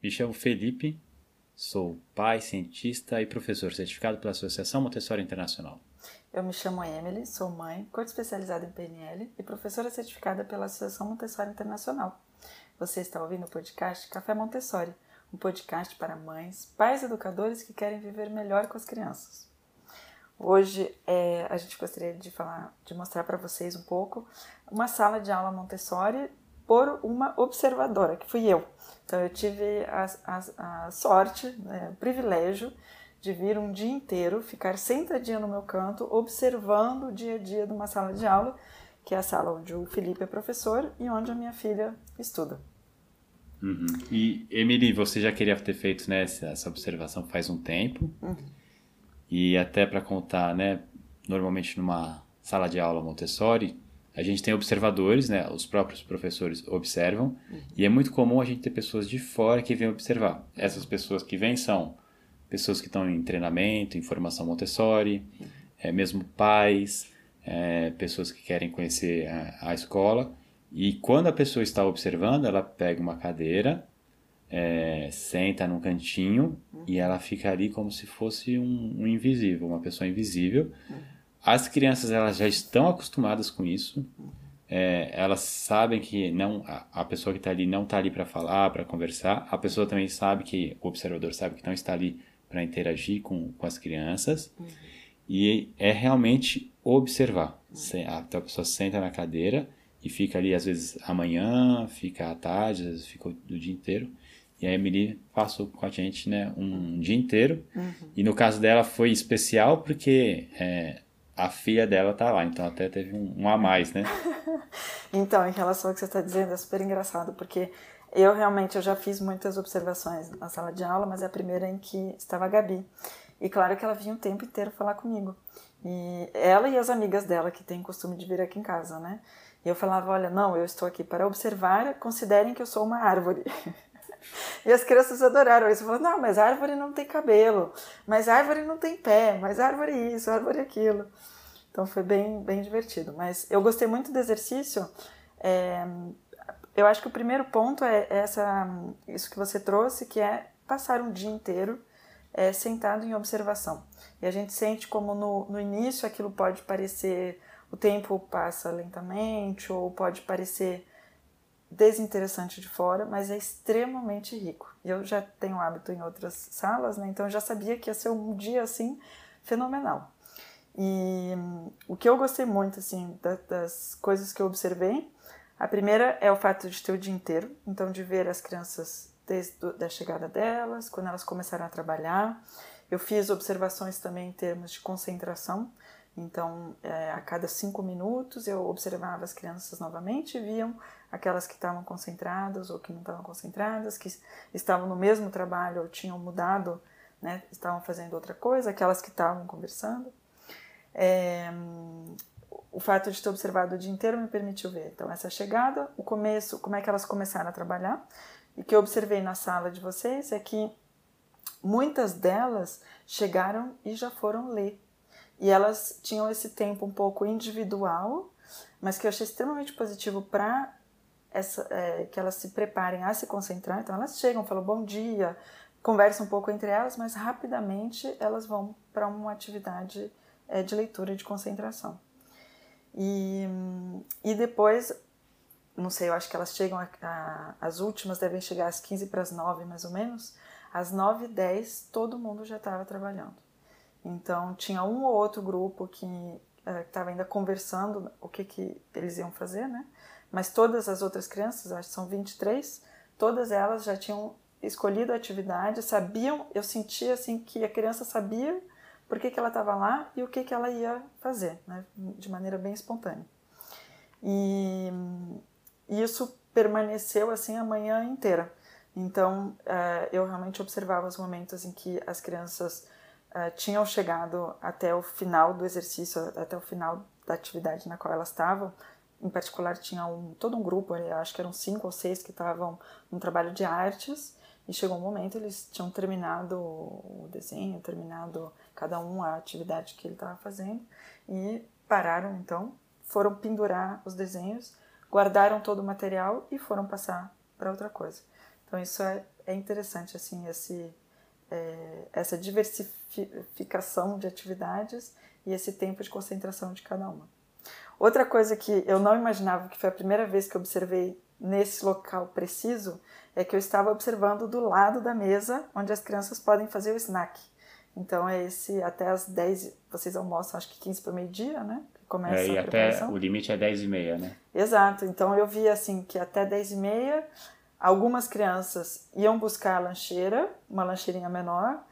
Me chamo Felipe, sou pai, cientista e professor certificado pela Associação Montessori Internacional. Eu me chamo Emily, sou mãe, coach especializada em PNL e professora certificada pela Associação Montessori Internacional. Você está ouvindo o podcast Café Montessori, um podcast para mães, pais educadores que querem viver melhor com as crianças. Hoje é, a gente gostaria de falar, de mostrar para vocês um pouco uma sala de aula Montessori por uma observadora, que fui eu. Então eu tive a, a, a sorte, né, o privilégio de vir um dia inteiro, ficar sentadinha no meu canto, observando o dia a dia de uma sala de aula, que é a sala onde o Felipe é professor e onde a minha filha estuda. Uhum. E, Emily, você já queria ter feito né, essa observação faz um tempo. Uhum. E até para contar, né, normalmente numa sala de aula Montessori, a gente tem observadores, né? Os próprios professores observam uhum. e é muito comum a gente ter pessoas de fora que vêm observar. Essas pessoas que vêm são pessoas que estão em treinamento, em formação Montessori, uhum. é, mesmo pais, é, pessoas que querem conhecer a, a, escola. E quando a pessoa está observando, ela pega uma cadeira, é, senta num cantinho uhum. e ela fica ali como se fosse um, um invisível, uma pessoa invisível uhum. As crianças elas já estão acostumadas com isso. É, elas sabem que não a, a pessoa que está ali não está ali para falar, para conversar. A pessoa também sabe que o observador sabe que não está ali para interagir com, com as crianças. Uhum. E é realmente observar. Uhum. A, a pessoa senta na cadeira e fica ali às vezes amanhã, fica à tarde, às vezes fica o dia inteiro. E a Emily passou com a gente né, um dia inteiro. Uhum. E no caso dela foi especial porque é, a filha dela tá lá, então até teve um, um a mais, né? então, em relação ao que você está dizendo, é super engraçado, porque eu realmente eu já fiz muitas observações na sala de aula, mas é a primeira em que estava a Gabi. E claro que ela vinha o tempo inteiro falar comigo. E ela e as amigas dela, que têm costume de vir aqui em casa, né? E eu falava: olha, não, eu estou aqui para observar, considerem que eu sou uma árvore. E as crianças adoraram isso. Falaram, não, mas árvore não tem cabelo, mas árvore não tem pé, mas árvore isso, árvore aquilo. Então foi bem, bem divertido. Mas eu gostei muito do exercício. É, eu acho que o primeiro ponto é essa, isso que você trouxe, que é passar um dia inteiro é, sentado em observação. E a gente sente como no, no início aquilo pode parecer, o tempo passa lentamente, ou pode parecer desinteressante de fora, mas é extremamente rico. Eu já tenho hábito em outras salas, né? então eu já sabia que ia ser um dia assim fenomenal. E o que eu gostei muito assim da, das coisas que eu observei, a primeira é o fato de ter o dia inteiro, então de ver as crianças desde a chegada delas, quando elas começaram a trabalhar. Eu fiz observações também em termos de concentração, então, é, a cada cinco minutos eu observava as crianças novamente viam aquelas que estavam concentradas ou que não estavam concentradas, que estavam no mesmo trabalho ou tinham mudado, né, estavam fazendo outra coisa, aquelas que estavam conversando. É, o fato de ter observado o dia inteiro me permitiu ver. Então, essa chegada, o começo, como é que elas começaram a trabalhar. E que eu observei na sala de vocês é que muitas delas chegaram e já foram ler e elas tinham esse tempo um pouco individual, mas que eu achei extremamente positivo para é, que elas se preparem a se concentrar. Então elas chegam, falam bom dia, conversam um pouco entre elas, mas rapidamente elas vão para uma atividade é, de leitura de concentração. E, e depois, não sei, eu acho que elas chegam, a, a, as últimas devem chegar às 15 para as 9 mais ou menos. Às 9 e 10 todo mundo já estava trabalhando. Então tinha um ou outro grupo que estava é, ainda conversando o que, que eles iam fazer, né? Mas todas as outras crianças, acho que são 23, todas elas já tinham escolhido a atividade, sabiam, eu sentia assim que a criança sabia por que, que ela estava lá e o que, que ela ia fazer, né? de maneira bem espontânea. E, e isso permaneceu assim a manhã inteira. Então, uh, eu realmente observava os momentos em que as crianças uh, tinham chegado até o final do exercício, até o final da atividade na qual elas estavam. Em particular, tinha um, todo um grupo, acho que eram cinco ou seis que estavam num trabalho de artes, e chegou um momento eles tinham terminado o desenho, terminado cada um a atividade que ele estava fazendo, e pararam então, foram pendurar os desenhos, guardaram todo o material e foram passar para outra coisa. Então, isso é, é interessante assim esse é, essa diversificação de atividades e esse tempo de concentração de cada uma. Outra coisa que eu não imaginava, que foi a primeira vez que observei nesse local preciso, é que eu estava observando do lado da mesa onde as crianças podem fazer o snack. Então é esse até as 10, vocês almoçam acho que 15 para meio-dia, né? Começa é, e até o limite é 10 e meia, né? Exato. Então eu vi assim que até 10 e meia algumas crianças iam buscar a lancheira, uma lancheirinha menor,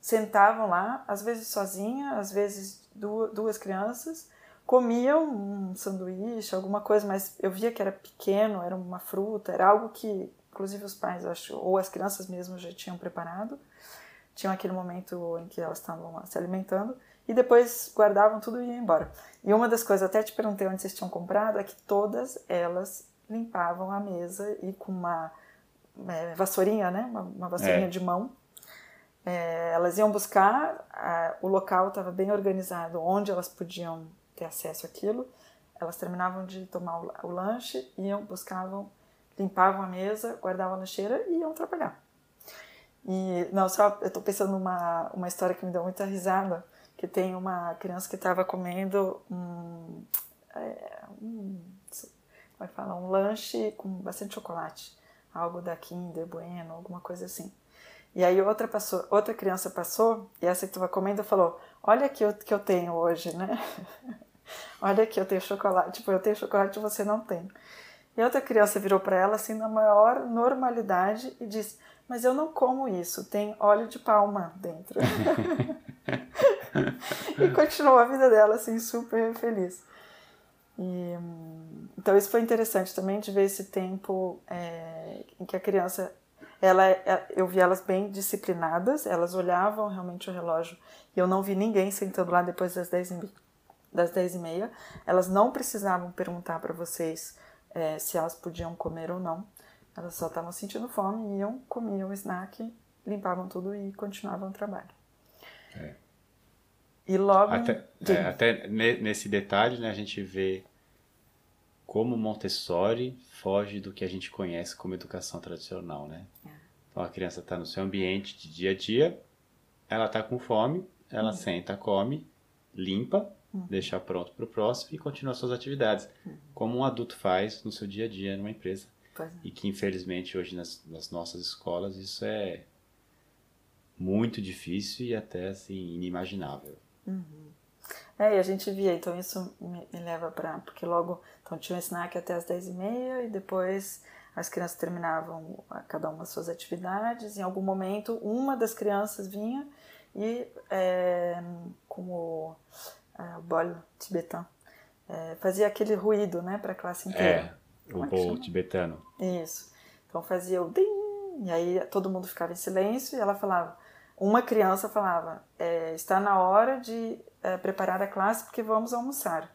sentavam lá, às vezes sozinha, às vezes duas, duas crianças, comiam um sanduíche, alguma coisa, mas eu via que era pequeno, era uma fruta, era algo que inclusive os pais, acho, ou as crianças mesmo já tinham preparado. Tinham aquele momento em que elas estavam se alimentando e depois guardavam tudo e iam embora. E uma das coisas, até te perguntei onde vocês tinham comprado, é que todas elas limpavam a mesa e com uma é, vassourinha, né? Uma, uma vassourinha é. de mão. É, elas iam buscar, a, o local estava bem organizado, onde elas podiam ter acesso àquilo. Elas terminavam de tomar o, lanche, iam, buscavam, limpavam a mesa, guardavam a lancheira e iam trabalhar. E, não, só, eu estou pensando numa uma história que me deu muita risada, que tem uma criança que estava comendo um, é, um, como é que fala, um lanche com bastante chocolate, algo da Kinder, Bueno, alguma coisa assim. E aí outra, passou, outra criança passou, e essa que estava comendo falou, olha que eu, que eu tenho hoje, né? olha que eu tenho chocolate, tipo, eu tenho chocolate e você não tem. E outra criança virou para ela assim na maior normalidade e disse: Mas eu não como isso, tem óleo de palma dentro. e continuou a vida dela assim super feliz. E, então isso foi interessante também de ver esse tempo é, em que a criança ela é, eu vi elas bem disciplinadas, elas olhavam realmente o relógio e eu não vi ninguém sentando lá depois das 10 e, das 10 e meia. Elas não precisavam perguntar para vocês é, se elas podiam comer ou não. Elas só estavam sentindo fome, iam, comiam o snack, limpavam tudo e continuavam o trabalho. É. E logo. Até, é, até nesse detalhe, né, a gente vê como Montessori foge do que a gente conhece como educação tradicional, né? É. Então a criança está no seu ambiente de dia a dia, ela está com fome, ela uhum. senta, come, limpa, uhum. deixa pronto para o próximo e continua suas atividades, uhum. como um adulto faz no seu dia a dia numa empresa. É. E que infelizmente hoje nas, nas nossas escolas isso é muito difícil e até assim inimaginável. Uhum. É, e a gente via, então isso me, me leva para. Porque logo. Então tinha um snack até as 10h30 e depois as crianças terminavam cada uma suas atividades. Em algum momento, uma das crianças vinha e, é, como é, o bolo tibetano, é, fazia aquele ruído né, para a classe inteira. É, o é bolo tibetano. Isso. Então fazia o din, e aí todo mundo ficava em silêncio e ela falava. Uma criança falava: é, está na hora de é, preparar a classe porque vamos almoçar.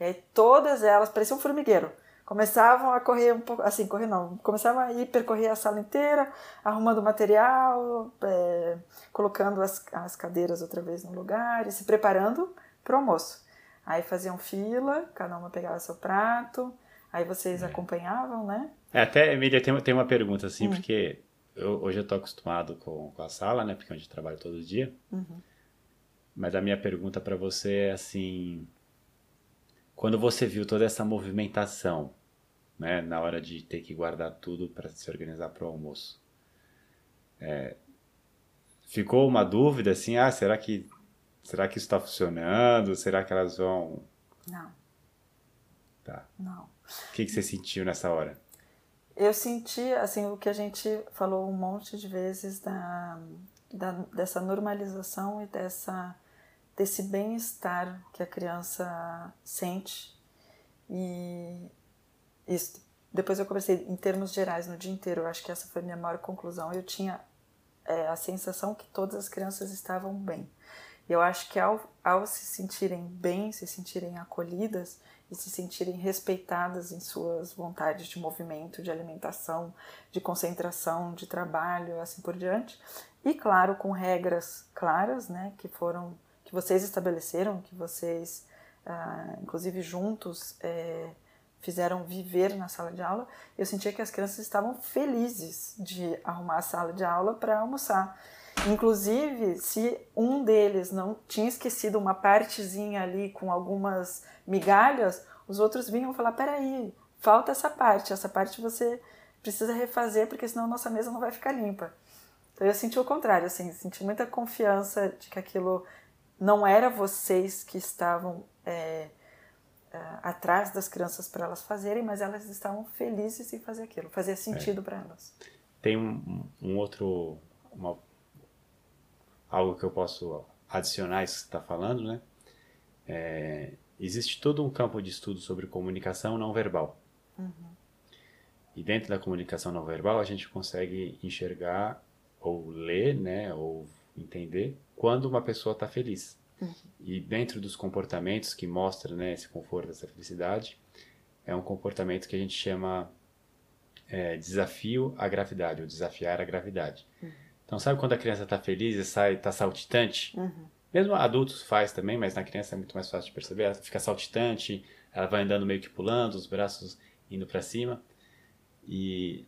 E aí todas elas, parecia um formigueiro, começavam a correr um pouco, assim, correr não, começavam a ir percorrer a sala inteira, arrumando material, é, colocando as, as cadeiras outra vez no lugar e se preparando para o almoço. Aí faziam fila, cada uma pegava seu prato, aí vocês é. acompanhavam, né? É, até, Emília, tem, tem uma pergunta assim, hum. porque eu, hoje eu estou acostumado com, com a sala, né, porque é onde eu trabalho todo dia. Uhum. Mas a minha pergunta para você é assim: quando você viu toda essa movimentação, né, na hora de ter que guardar tudo para se organizar para o almoço, é, ficou uma dúvida assim: ah, será que será que isso está funcionando? Será que elas vão? Não. Tá. Não. O que, que você sentiu nessa hora? Eu senti, assim, o que a gente falou um monte de vezes da, da dessa normalização e dessa desse bem-estar que a criança sente. E isso, depois eu conversei em termos gerais no dia inteiro, eu acho que essa foi a minha maior conclusão. Eu tinha é, a sensação que todas as crianças estavam bem. Eu acho que ao, ao se sentirem bem, se sentirem acolhidas e se sentirem respeitadas em suas vontades de movimento, de alimentação, de concentração, de trabalho, assim por diante, e claro, com regras claras, né, que foram que vocês estabeleceram, que vocês, ah, inclusive juntos, é, fizeram viver na sala de aula, eu sentia que as crianças estavam felizes de arrumar a sala de aula para almoçar. Inclusive, se um deles não tinha esquecido uma partezinha ali com algumas migalhas, os outros vinham falar: peraí, falta essa parte, essa parte você precisa refazer porque senão nossa mesa não vai ficar limpa. Então eu senti o contrário, assim, senti muita confiança de que aquilo não era vocês que estavam é, é, atrás das crianças para elas fazerem, mas elas estavam felizes em fazer aquilo, fazia sentido é. para elas. Tem um, um outro, uma, algo que eu posso adicionar isso que você está falando, né? É, existe todo um campo de estudo sobre comunicação não verbal. Uhum. E dentro da comunicação não verbal a gente consegue enxergar ou ler, né, ou entender quando uma pessoa está feliz. Uhum. E dentro dos comportamentos que mostra né, esse conforto, essa felicidade, é um comportamento que a gente chama é, desafio à gravidade, ou desafiar a gravidade. Uhum. Então, sabe quando a criança está feliz e sai, está saltitante? Uhum. Mesmo adultos faz também, mas na criança é muito mais fácil de perceber. Ela fica saltitante, ela vai andando meio que pulando, os braços indo para cima. E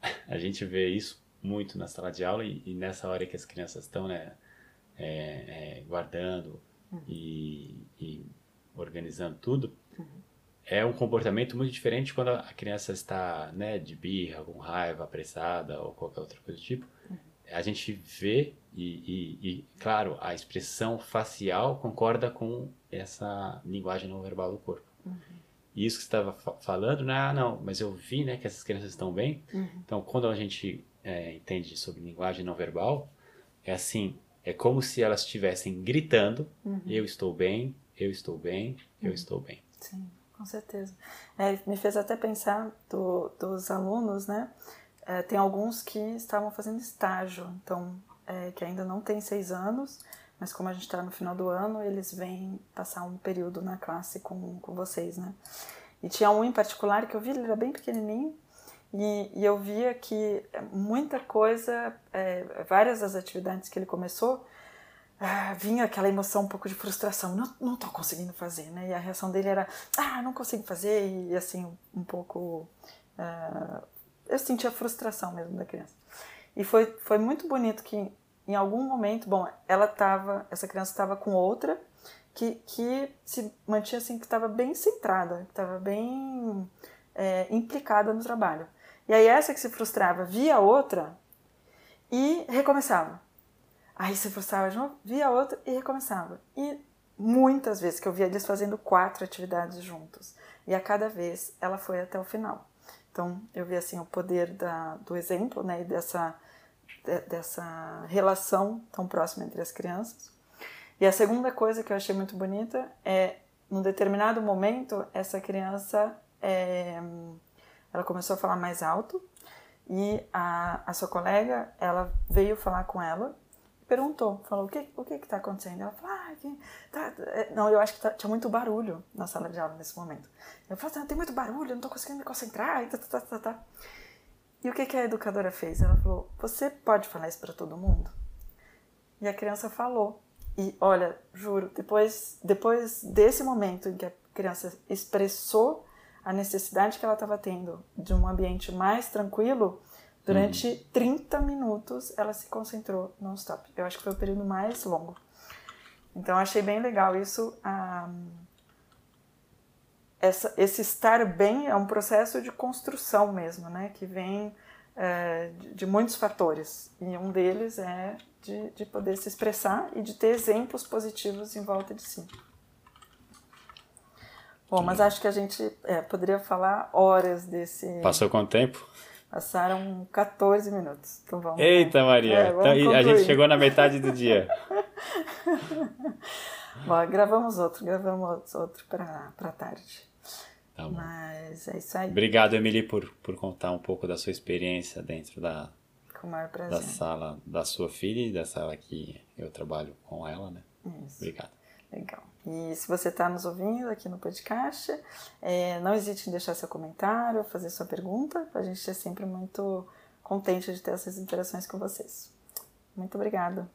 a gente vê isso muito na sala de aula e, e nessa hora que as crianças estão né, é, é, guardando uhum. e, e, organizando tudo, uhum. é um comportamento muito diferente quando a criança está né, de birra, com raiva, apressada ou qualquer outra coisa do tipo. A gente vê e, e, claro, a expressão facial concorda com essa linguagem não verbal do corpo. Uhum. E isso que você estava falando, né? Ah, não, mas eu vi né, que essas crianças estão bem. Uhum. Então, quando a gente é, entende sobre linguagem não verbal, é assim, é como se elas estivessem gritando, uhum. eu estou bem, eu estou bem, eu uhum. estou bem. Sim, com certeza. É, me fez até pensar do, dos alunos, né? É, tem alguns que estavam fazendo estágio, então, é, que ainda não tem seis anos, mas como a gente está no final do ano, eles vêm passar um período na classe com, com vocês, né? E tinha um em particular que eu vi, ele era bem pequenininho, e, e eu via que muita coisa, é, várias das atividades que ele começou, ah, vinha aquela emoção um pouco de frustração, não, não tô conseguindo fazer, né? E a reação dele era, ah, não consigo fazer, e assim, um pouco. Uh, eu sentia frustração mesmo da criança. E foi, foi muito bonito que em algum momento, bom, ela tava, essa criança estava com outra que, que se mantinha assim, que estava bem centrada, que estava bem é, implicada no trabalho. E aí essa que se frustrava via a outra e recomeçava. Aí se frustrava de novo, via a outra e recomeçava. E muitas vezes que eu via eles fazendo quatro atividades juntos. E a cada vez ela foi até o final. Então eu vi assim o poder da, do exemplo né, e dessa, de, dessa relação tão próxima entre as crianças. E a segunda coisa que eu achei muito bonita é, num determinado momento, essa criança é, ela começou a falar mais alto e a, a sua colega, ela veio falar com ela perguntou, falou, o que o que está acontecendo? Ela falou, ah, que, tá, é, não, eu acho que tá, tinha muito barulho na sala de aula nesse momento. Eu falei, tem muito barulho, não estou conseguindo me concentrar, e tá, tá, tá, tá. E o que, que a educadora fez? Ela falou, você pode falar isso para todo mundo? E a criança falou. E olha, juro, depois, depois desse momento em que a criança expressou a necessidade que ela estava tendo de um ambiente mais tranquilo, durante uhum. 30 minutos ela se concentrou non-stop. Eu acho que foi o período mais longo. Então achei bem legal isso. Essa, esse estar bem é um processo de construção mesmo, né? Que vem é, de, de, muitos fatores. E um deles é de, de poder se expressar e de ter exemplos positivos em volta de si. Bom, mas acho que a gente é, poderia falar horas desse. Passou quanto tempo? Passaram 14 minutos. Então vamos. Eita, Maria! É, então, a gente chegou na metade do dia. Bom, gravamos outro, gravamos outro para tarde. Tá bom. Mas é isso aí. Obrigado, Emily, por, por contar um pouco da sua experiência dentro da, com maior prazer. da sala da sua filha e da sala que eu trabalho com ela, né? Isso. Obrigado. Legal. E se você está nos ouvindo aqui no podcast, é, não hesite em deixar seu comentário, fazer sua pergunta. A gente é sempre muito contente de ter essas interações com vocês. Muito obrigada.